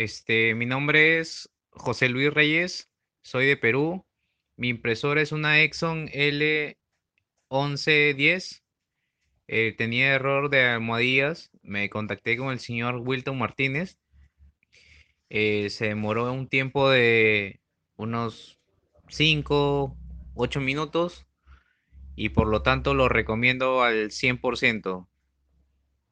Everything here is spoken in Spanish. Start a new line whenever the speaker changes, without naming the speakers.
Este, mi nombre es José Luis Reyes, soy de Perú. Mi impresora es una Exxon L1110. Eh, tenía error de almohadillas. Me contacté con el señor Wilton Martínez. Eh, se demoró un tiempo de unos 5, 8 minutos y por lo tanto lo recomiendo al 100%.